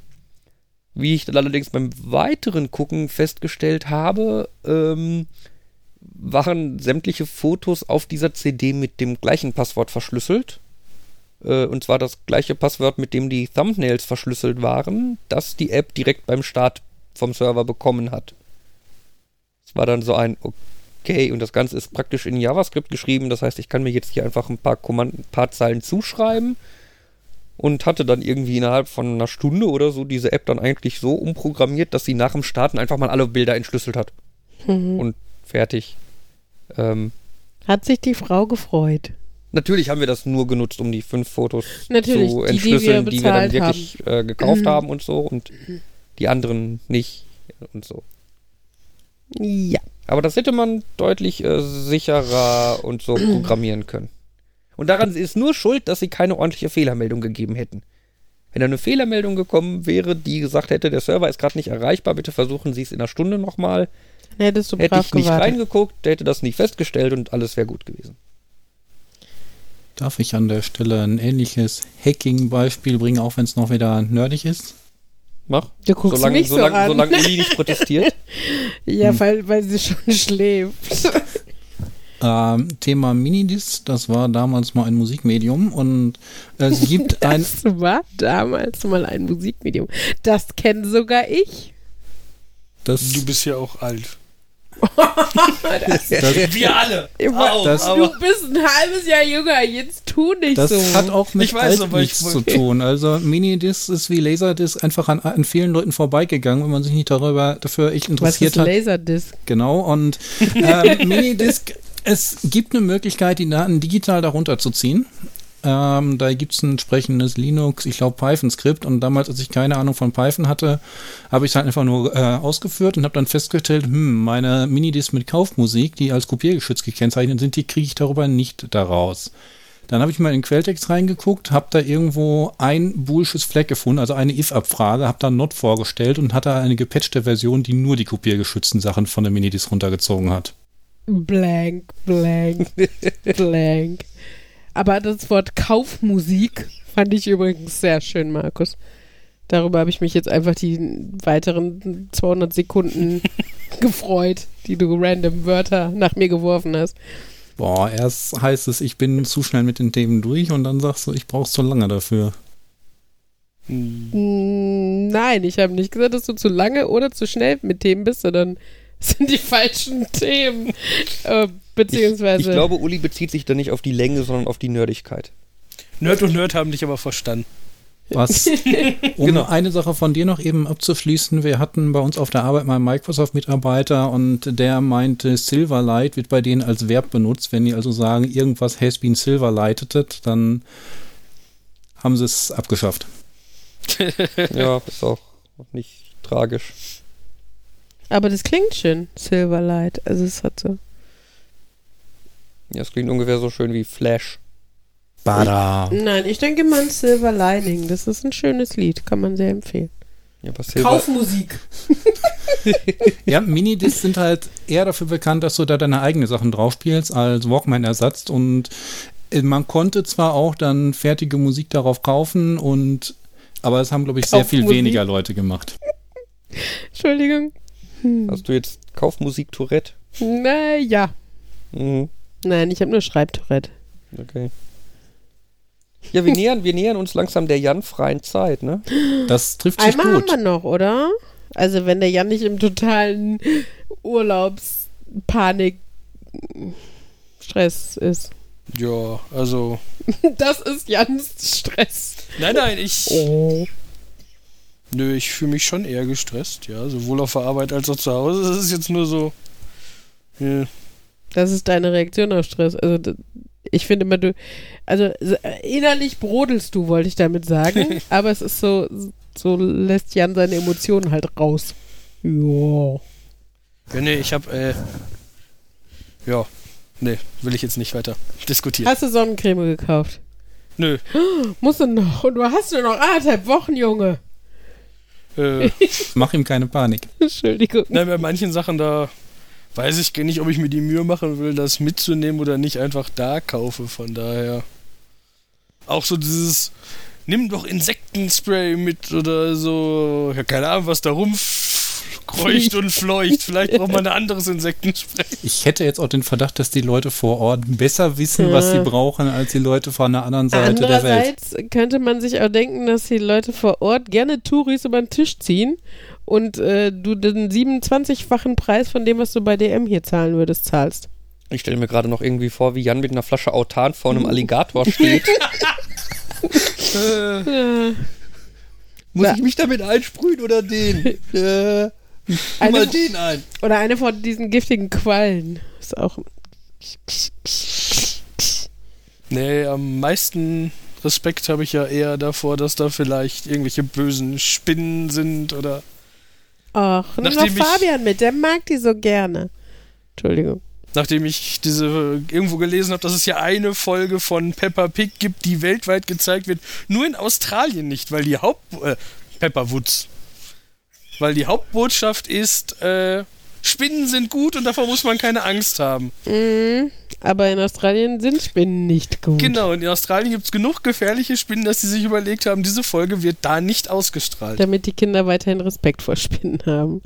wie ich dann allerdings beim weiteren Gucken festgestellt habe, ähm, waren sämtliche Fotos auf dieser CD mit dem gleichen Passwort verschlüsselt. Äh, und zwar das gleiche Passwort, mit dem die Thumbnails verschlüsselt waren, das die App direkt beim Start vom Server bekommen hat. Es war dann so ein, okay, und das Ganze ist praktisch in JavaScript geschrieben, das heißt, ich kann mir jetzt hier einfach ein paar, Kommand ein paar Zeilen zuschreiben und hatte dann irgendwie innerhalb von einer Stunde oder so diese App dann eigentlich so umprogrammiert, dass sie nach dem Starten einfach mal alle Bilder entschlüsselt hat. Und fertig. Ähm, Hat sich die Frau gefreut. Natürlich haben wir das nur genutzt, um die fünf Fotos Natürlich, zu die, die entschlüsseln, wir die wir, dann wirklich äh, gekauft haben und so und die anderen nicht und so. Ja. Aber das hätte man deutlich äh, sicherer und so programmieren können. Und daran ist nur schuld, dass sie keine ordentliche Fehlermeldung gegeben hätten. Wenn da eine Fehlermeldung gekommen wäre, die gesagt hätte, der Server ist gerade nicht erreichbar, bitte versuchen Sie es in einer Stunde nochmal, hättest du hätte ich nicht gewartet. reingeguckt, hätte das nicht festgestellt und alles wäre gut gewesen. Darf ich an der Stelle ein ähnliches Hacking-Beispiel bringen, auch wenn es noch wieder nerdig ist? Mach. Du guckst solange, mich so solange, an. solange Uli nicht protestiert. Ja, weil, weil sie schon schläft. Ähm, Thema Minidisc, das war damals mal ein Musikmedium und es gibt ein. Das war damals mal ein Musikmedium. Das kenne sogar ich. Das, Du bist ja auch alt. das, Wir alle. Auch, Das- du bist ein halbes Jahr jünger, jetzt tu nicht das so. hat auch mit Ich weiß, alt nichts zu tun. Also Minidisc ist wie Laserdisc einfach an, an vielen Leuten vorbeigegangen, wenn man sich nicht darüber dafür echt Was interessiert ist hat. Laserdisc? Genau, und ähm, Minidisc, es gibt eine Möglichkeit, die Daten digital darunter zu ziehen. Ähm, da gibt es ein entsprechendes Linux, ich glaube Python-Skript und damals, als ich keine Ahnung von Python hatte, habe ich es halt einfach nur äh, ausgeführt und habe dann festgestellt, hm, meine Minidisc mit Kaufmusik, die als kopiergeschützt gekennzeichnet sind, die kriege ich darüber nicht daraus. Dann habe ich mal in den Quelltext reingeguckt, habe da irgendwo ein Bullsches Flag gefunden, also eine if-Abfrage, habe da Not vorgestellt und hatte eine gepatchte Version, die nur die kopiergeschützten Sachen von der Minidisc runtergezogen hat. Blank, blank, blank. Aber das Wort Kaufmusik fand ich übrigens sehr schön, Markus. Darüber habe ich mich jetzt einfach die weiteren 200 Sekunden gefreut, die du random Wörter nach mir geworfen hast. Boah, erst heißt es, ich bin zu schnell mit den Themen durch und dann sagst du, ich brauche zu lange dafür. Hm. Nein, ich habe nicht gesagt, dass du zu lange oder zu schnell mit Themen bist, sondern sind die falschen Themen. Äh, Ich, beziehungsweise. ich glaube, Uli bezieht sich da nicht auf die Länge, sondern auf die Nerdigkeit. Nerd und Nerd haben dich aber verstanden. Was? Um Genau. eine Sache von dir noch eben abzuschließen, wir hatten bei uns auf der Arbeit mal einen Microsoft-Mitarbeiter und der meinte, Silverlight wird bei denen als Verb benutzt. Wenn die also sagen, irgendwas has been silverlighted, dann haben sie es abgeschafft. Ja, ist auch nicht tragisch. Aber das klingt schön, Silverlight. Also es hat so. Ja, es klingt ungefähr so schön wie Flash. Bada. Nein, ich denke mal an Silver Lining. Das ist ein schönes Lied, kann man sehr empfehlen. Ja, aber Silver, Kaufmusik. Ja, Minidiscs sind halt eher dafür bekannt, dass du da deine eigenen Sachen draufspielst als Walkman-Ersatz und äh, man konnte zwar auch dann fertige Musik darauf kaufen und aber es haben, glaube ich, sehr viel weniger Leute gemacht. Entschuldigung. Hast du jetzt Kaufmusik Tourette? Naja. Mhm. Nein, ich habe nur Schreibtourette. Okay. Ja, wir nähern, wir nähern uns langsam der Jan-freien Zeit, ne? Das trifft sich Einmal haben gut. wir noch, oder? Also wenn der Jan nicht im totalen Urlaubspanik Stress ist. Ja, also. Das ist Jans Stress. Nein, nein, ich. Oh. Nö, ich fühle mich schon eher gestresst, ja. Sowohl auf der Arbeit als auch zu Hause. Das ist jetzt nur so. Ja. Das ist deine Reaktion auf Stress. Also ich finde immer du, also innerlich brodelst du, wollte ich damit sagen. aber es ist so, so lässt Jan seine Emotionen halt raus. Ja. Ja, nee, ich hab, äh. Ja. Nee, will ich jetzt nicht weiter diskutieren. Hast du Sonnencreme gekauft? Nö. Musst du noch. Und du hast nur noch anderthalb Wochen, Junge. Äh, Mach ihm keine Panik. Entschuldigung. nein, bei manchen Sachen da weiß ich nicht, ob ich mir die Mühe machen will, das mitzunehmen oder nicht einfach da kaufe. Von daher. Auch so dieses. Nimm doch Insektenspray mit oder so. Ja, keine Ahnung, was da rumkreucht und fleucht. Vielleicht braucht man ein anderes Insektenspray. Ich hätte jetzt auch den Verdacht, dass die Leute vor Ort besser wissen, was sie brauchen, als die Leute von der anderen Seite der Welt. Andererseits könnte man sich auch denken, dass die Leute vor Ort gerne Touris über den Tisch ziehen und äh, du den 27-fachen Preis von dem, was du bei DM hier zahlen würdest, zahlst. Ich stelle mir gerade noch irgendwie vor, wie Jan mit einer Flasche Autan vor einem Alligator steht. Äh, Muss Ja. ich mich damit einsprühen oder den? äh, eine, mal den ein. oder eine von diesen giftigen Quallen. Ist auch. Nee, am meisten Respekt habe ich ja eher davor, dass da vielleicht irgendwelche bösen Spinnen sind oder. Ach, nimm doch Fabian mit, der mag die so gerne. Entschuldigung. Nachdem ich diese irgendwo gelesen habe, dass es ja eine Folge von Peppa Pig gibt, die weltweit gezeigt wird, nur in Australien nicht, weil die Haupt äh, Peppa Woods, weil die Hauptbotschaft ist, äh, Spinnen sind gut und davor muss man keine Angst haben. Mhm. Aber in Australien sind Spinnen nicht gut. Genau, und in Australien gibt es genug gefährliche Spinnen, dass sie sich überlegt haben, diese Folge wird da nicht ausgestrahlt. Damit die Kinder weiterhin Respekt vor Spinnen haben.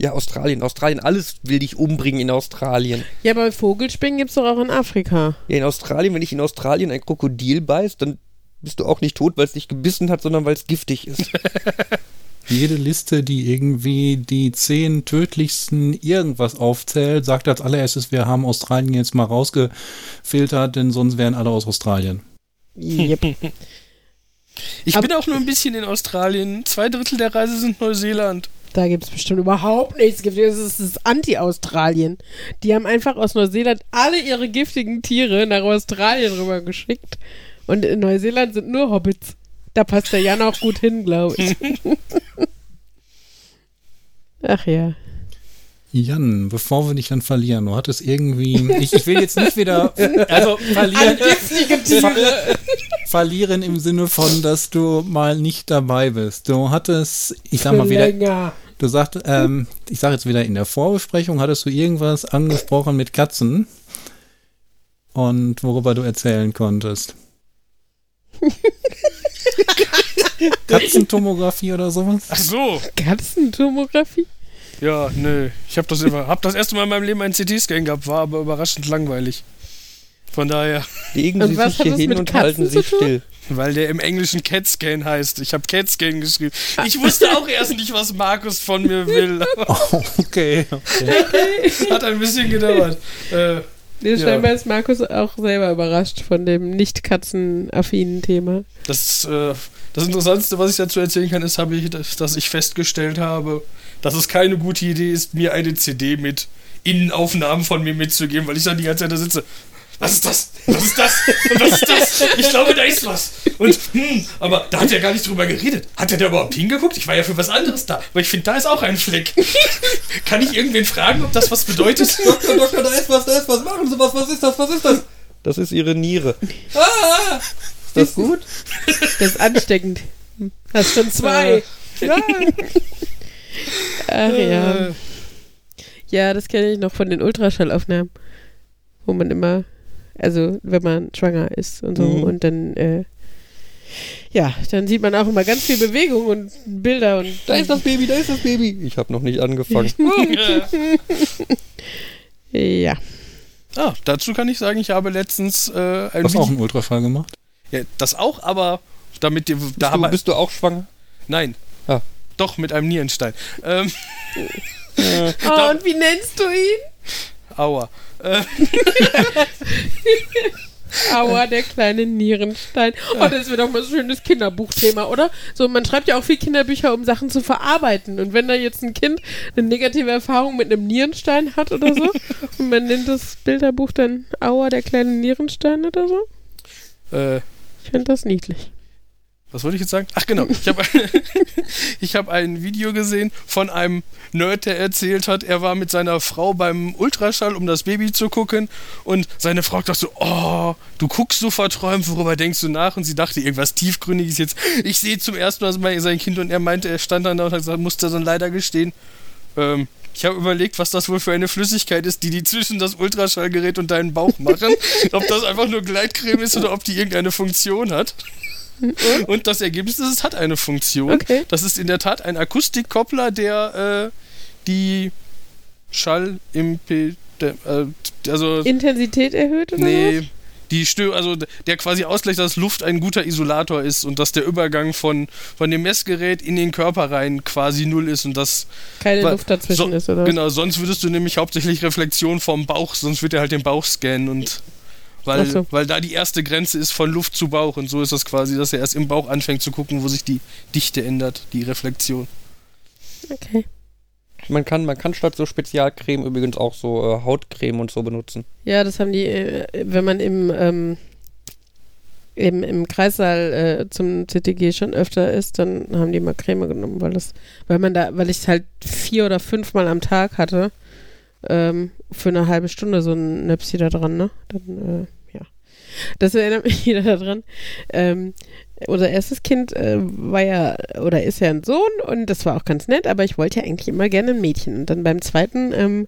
Ja, Australien, Australien, alles will dich umbringen in Australien. Ja, aber Vogelspringen gibt's doch auch in Afrika. Ja, in Australien, wenn dich in Australien ein Krokodil beißt, dann bist du auch nicht tot, weil es dich gebissen hat, sondern weil es giftig ist. Jede Liste, die irgendwie die zehn tödlichsten irgendwas aufzählt, sagt als allererstes, wir haben Australien jetzt mal rausgefiltert, denn sonst wären alle aus Australien. Yep. Ich Aber- bin auch nur ein bisschen in Australien. Zwei Drittel der Reise sind Neuseeland. Da gibt's bestimmt überhaupt nichts Giftiges. Das ist das Anti-Australien. Die haben einfach aus Neuseeland alle ihre giftigen Tiere nach Australien rübergeschickt. Und in Neuseeland sind nur Hobbits. Da passt der Jan auch gut hin, glaube ich. Ach ja. Jan, bevor wir dich dann verlieren, du hattest irgendwie, ich, ich will jetzt nicht wieder, also verlieren, Tiere. verlieren im Sinne von, dass du mal nicht dabei bist. Du hattest, ich sag mal wieder, du sagst, ähm, ich sag jetzt wieder in der Vorbesprechung, hattest du irgendwas angesprochen mit Katzen und worüber du erzählen konntest. Katzentomographie oder sowas? Ach so. Katzentomographie? Ja, nö. Ich habe das immer, hab das erste Mal in meinem Leben einen CT-Scan gehabt, war aber überraschend langweilig. Von daher, Legen Und Sie was sich hat hier hin mit und Katzen halten zu Sie tun? still. weil der im Englischen CAT-Scan heißt. Ich habe CAT-Scan geschrieben. Ich wusste auch erst nicht, was Markus von mir will. Oh, okay, okay. Hat ein bisschen gedauert. Äh, Nee, Ja. scheinbar ist Markus auch selber überrascht von dem nicht katzenaffinen Thema. das, äh, das Interessanteste, was ich dazu erzählen kann, ist, habe ich, dass, dass ich festgestellt habe, dass es keine gute Idee ist, mir eine CD mit Innenaufnahmen von mir mitzugeben, weil ich dann die ganze Zeit da sitze. Was ist das? Was ist das? Und was ist das? Ich glaube, da ist was. Und, hm, aber da hat er gar nicht drüber geredet. Hat er da überhaupt hingeguckt? Ich war ja für was anderes da. Aber ich finde, da ist auch ein Fleck. Kann ich irgendwen fragen, ob das was bedeutet? Doktor, Doktor, da ist was, da ist was, machen Sie was, was ist das, was ist das? Das ist Ihre Niere. Ah! Ist das gut? Das ist ansteckend. Hast schon zwei. Ach ja. Ja, das kenne ich noch von den Ultraschallaufnahmen. Wo man immer, also wenn man schwanger ist und so Mhm. und dann, äh, ja, dann sieht man auch immer ganz viel Bewegung und Bilder und Da ist das Baby, da ist das Baby. Ich habe noch nicht angefangen. ja. Ah, dazu kann ich sagen, ich habe letztens äh, ein Hast du auch einen Ultraschall gemacht? Ja, das auch, aber damit dir. Da du, bist du auch schwanger? nein. Ah. Doch, mit einem Nierenstein. Ähm, Oh, und wie nennst du ihn? aua. Äh, Aua, der kleine Nierenstein. Oh, das wäre doch mal so ein schönes Kinderbuchthema, oder? So, man schreibt ja auch viel Kinderbücher, um Sachen zu verarbeiten. Und wenn da jetzt ein Kind eine negative Erfahrung mit einem Nierenstein hat oder so, und man nennt das Bilderbuch dann Aua, der kleine Nierenstein oder so, äh, ich finde das niedlich. was wollte ich jetzt sagen? Ach genau, ich habe hab ein Video gesehen von einem Nerd, der erzählt hat, er war mit seiner Frau beim Ultraschall, um das Baby zu gucken und seine Frau dachte so, oh, du guckst so verträumt, worüber denkst du nach? Und sie dachte, irgendwas tiefgründiges jetzt. Ich sehe zum ersten Mal mal sein Kind und er meinte, er stand dann da und hat gesagt, musste dann leider gestehen, ähm, ich habe überlegt, was das wohl für eine Flüssigkeit ist, die die zwischen das Ultraschallgerät und deinen Bauch machen. ob das einfach nur Gleitcreme ist oder ob die irgendeine Funktion hat. Und das Ergebnis ist, es hat eine Funktion. Okay. Das ist in der Tat ein Akustikkoppler, der äh, die Schallimpedanz, äh, also Intensität erhöht oder nee, die Stö also der quasi ausgleicht, dass Luft ein guter Isolator ist und dass der Übergang von, von dem Messgerät in den Körper rein quasi null ist und das was? Keine Weil- Luft dazwischen so, ist, oder? Genau, sonst würdest du nämlich hauptsächlich Reflexion vom Bauch, sonst wird er halt den Bauch scannen und weil, so. weil da die erste Grenze ist von Luft zu Bauch und so ist das quasi, dass er erst im Bauch anfängt zu gucken, wo sich die Dichte ändert, die Reflexion. Okay. Man kann, man kann statt so Spezialcreme übrigens auch so äh, Hautcreme und so benutzen. Ja, das haben die, äh, wenn man im, ähm, im, im Kreissaal äh, zum CTG schon öfter ist, dann haben die mal Creme genommen, weil das, weil man da, weil ich es halt vier oder fünfmal am Tag hatte, ähm, für eine halbe Stunde so ein Nöpsi da dran, ne? Dann, äh, ja. Das erinnert mich wieder daran. Ähm, unser erstes Kind äh, war ja oder ist ja ein Sohn und das war auch ganz nett, aber ich wollte ja eigentlich immer gerne ein Mädchen. Und dann beim zweiten ähm,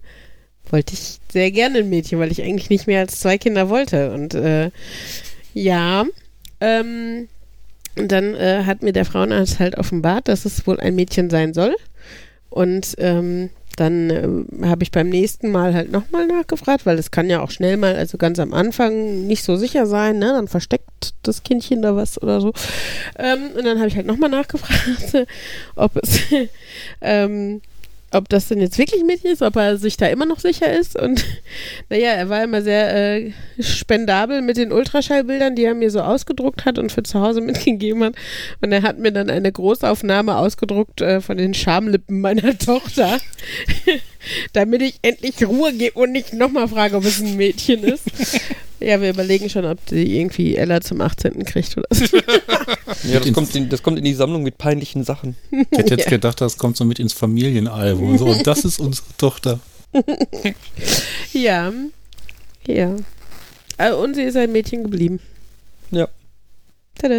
wollte ich sehr gerne ein Mädchen, weil ich eigentlich nicht mehr als zwei Kinder wollte. Und äh, ja, ähm, und dann äh, hat mir der Frauenarzt halt offenbart, dass es wohl ein Mädchen sein soll. Und ähm, dann ähm, habe ich beim nächsten Mal halt nochmal nachgefragt, weil es kann ja auch schnell mal, also ganz am Anfang nicht so sicher sein, ne? Dann versteckt das Kindchen da was oder so. Ähm, und dann habe ich halt nochmal nachgefragt, ob es ähm, ob das denn jetzt wirklich Mädchen ist, ob er sich da immer noch sicher ist. Und naja, er war immer sehr äh, spendabel mit den Ultraschallbildern, die er mir so ausgedruckt hat und für zu Hause mitgegeben hat. Und er hat mir dann eine Großaufnahme ausgedruckt äh, von den Schamlippen meiner Tochter, damit ich endlich Ruhe gebe und nicht nochmal frage, ob es ein Mädchen ist. Ja, wir überlegen schon, ob die irgendwie Ella zum 18. kriegt oder so. Ja, das kommt, in, das kommt in die Sammlung mit peinlichen Sachen. Ich hätte jetzt Ja. gedacht, das kommt so mit ins Familienalbum. So, und das ist unsere Tochter. Ja. Ja. Äh, Und sie ist ein Mädchen geblieben. Ja. Tada.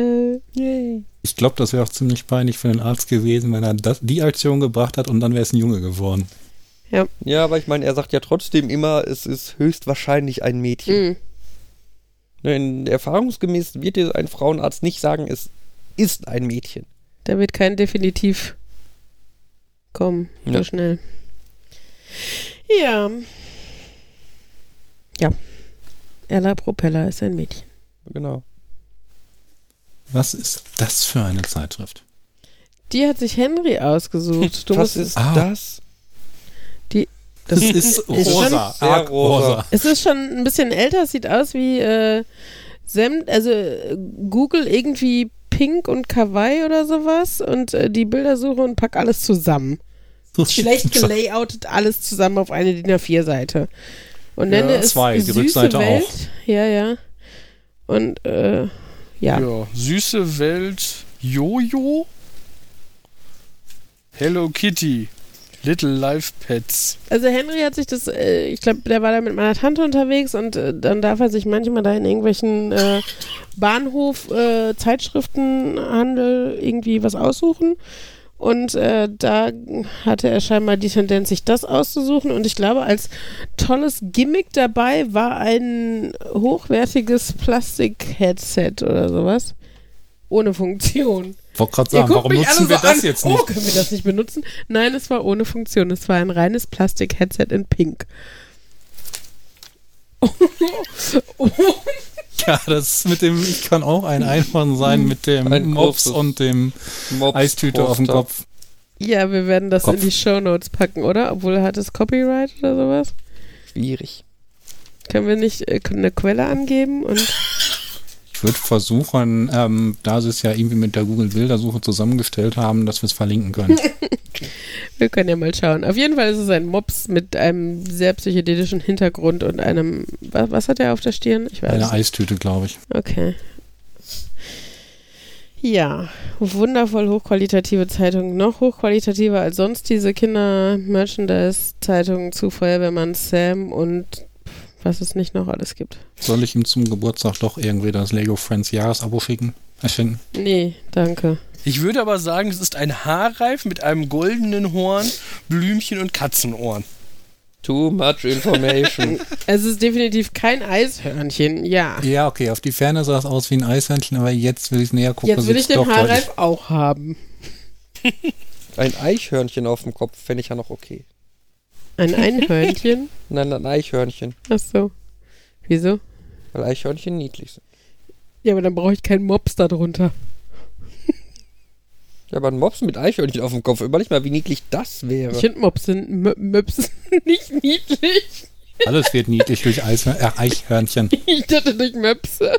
Yay. Ich glaube, das wäre auch ziemlich peinlich für den Arzt gewesen, wenn er das, die Aktion gebracht hat und dann wäre es ein Junge geworden. Ja, aber ich meine, er sagt ja trotzdem immer, es ist höchstwahrscheinlich ein Mädchen. Mhm. Denn erfahrungsgemäß wird dir ein Frauenarzt nicht sagen, es ist ein Mädchen. Da wird kein Definitiv kommen, so Ja. schnell. Ja. Ja. Ella Propeller ist ein Mädchen. Genau. Was ist das für eine Zeitschrift? Die hat sich Henry ausgesucht. Du Was ist Ah. das? Das ist Ist rosa, schon arg sehr rosa. rosa. es ist schon ein bisschen älter, es sieht aus wie äh, Sem also äh, Google irgendwie Pink und Kawaii oder sowas und äh, die Bildersuche und pack alles zusammen. Schlecht gelayoutet, alles zusammen auf eine DIN A4-Seite. Und nenne Ja, es zwei, die süße Rückseite Welt. auch. Ja, ja. Und äh, ja. Ja, süße Welt Jojo. Hello Kitty. Little Life Pets. Also Henry hat sich das, äh, ich glaube, der war da mit meiner Tante unterwegs und äh, dann darf er sich manchmal da in irgendwelchen äh, Bahnhof äh, Zeitschriftenhandel irgendwie was aussuchen. Und äh, da hatte er scheinbar die Tendenz, sich das auszusuchen. Und ich glaube, als tolles Gimmick dabei war ein hochwertiges Plastik-Headset oder sowas. Ohne Funktion. Wollte gerade sagen, warum nutzen wir so das an. jetzt Oh, nicht? können wir das nicht benutzen? Nein, es war ohne Funktion. Es war ein reines Plastik-Headset in Pink. Ja, das mit dem, ich kann auch ein Einhorn sein mit dem Ein Mops und dem Mops Eistüte auf dem. Kopf. ja, wir werden das Kopf. in die Shownotes packen, oder? Obwohl hat es Copyright oder sowas. Schwierig. Können wir nicht äh, eine Quelle angeben? Und Ich würde versuchen, ähm, da sie es ja irgendwie mit der Google-Bildersuche zusammengestellt haben, dass wir es verlinken können. wir können ja mal schauen. Auf jeden Fall ist es ein Mops mit einem sehr psychedelischen Hintergrund und einem. Was, was hat er auf der Stirn? Ich weiß Eine nicht. Eistüte, glaube ich. Okay. Ja, wundervoll hochqualitative Zeitung. Noch hochqualitativer als sonst diese Kinder-Merchandise-Zeitungen zu Feuerwehrmann Sam und was es nicht noch alles gibt. Soll ich ihm zum Geburtstag doch irgendwie das Lego Friends Jahresabo schicken? Erfinden? Nee, danke. Ich würde aber sagen, es ist ein Haarreif mit einem goldenen Horn, Blümchen und Katzenohren. Too much information. Es ist definitiv kein Eishörnchen, ja. Ja, okay, auf die Ferne sah es aus wie ein Eishörnchen, aber jetzt will ich es näher gucken. Jetzt will ich den Haarreif auch haben. ein Eichhörnchen auf dem Kopf fände ich ja noch okay. Ein Einhörnchen? Nein, ein Eichhörnchen. Ach so. Wieso? Weil Eichhörnchen niedlich sind. Ja, aber dann brauche ich keinen Mops da drunter. Ja, aber ein Mops mit Eichhörnchen auf dem Kopf. Überleg mal, wie niedlich das wäre. Ich finde Mops sind Mö- Möps nicht niedlich. Alles wird niedlich durch Eishör äh, Eichhörnchen. Ich dachte durch Möpse.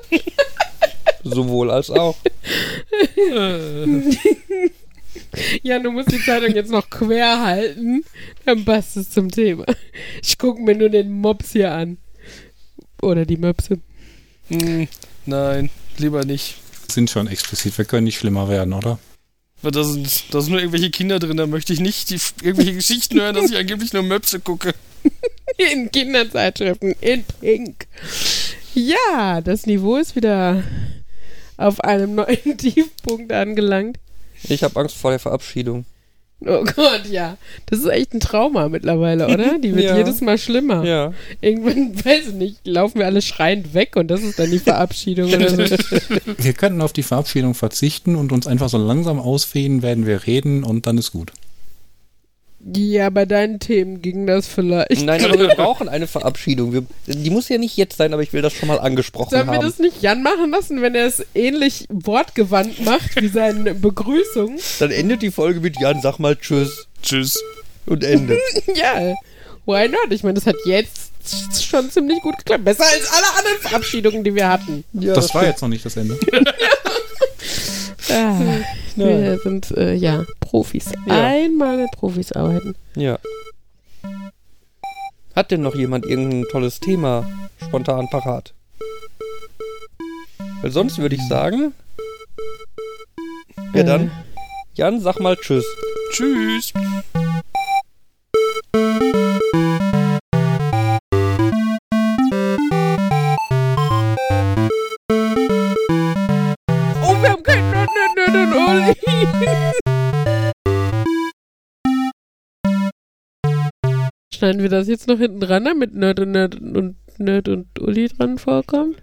Sowohl als auch. Ja, du musst die Zeitung jetzt noch quer halten. Dann passt es zum Thema. Ich gucke mir nur den Mops hier an. Oder die Möpse. Hm, nein, lieber nicht. Sind schon explizit, wir können nicht schlimmer werden, oder? Weil Da sind, da sind nur irgendwelche Kinder drin, da möchte ich nicht die, irgendwelche Geschichten hören, dass ich angeblich nur Möpse gucke. In Kinderzeitschriften. In Pink. Ja, das Niveau ist wieder auf einem neuen Tiefpunkt angelangt. Ich habe Angst vor der Verabschiedung. Oh Gott, ja. Das ist echt ein Trauma mittlerweile, oder? Die wird Ja. jedes Mal schlimmer. Ja. Irgendwann, weiß ich nicht, laufen wir alle schreiend weg und das ist dann die Verabschiedung oder so. Wir könnten auf die Verabschiedung verzichten und uns einfach so langsam ausfehlen, werden wir reden und dann ist gut. Ja, bei deinen Themen ging das vielleicht. Nein, aber wir brauchen eine Verabschiedung. Wir, die muss ja nicht jetzt sein, aber ich will das schon mal angesprochen Sollen wir haben. das nicht Jan machen lassen, wenn er es ähnlich wortgewandt macht wie seine Begrüßung? Dann endet die Folge mit Jan, sag mal Tschüss Tschüss. und Ende. Ja, why not? Ich meine, das hat jetzt schon ziemlich gut geklappt. Besser als alle anderen Verabschiedungen, die wir hatten. Ja, das war stimmt. jetzt noch nicht das Ende. Ah, wir sind, äh, ja, Profis. Ja. Einmal mit Profis arbeiten. Ja. Hat denn noch jemand irgendein tolles Thema spontan parat? Weil sonst würde ich sagen. Ja Äh. dann. Jan, sag mal Tschüss. Tschüss. Schneiden wir das jetzt noch hinten dran, damit Nerd und Nerd und Nerd und Uli dran vorkommt?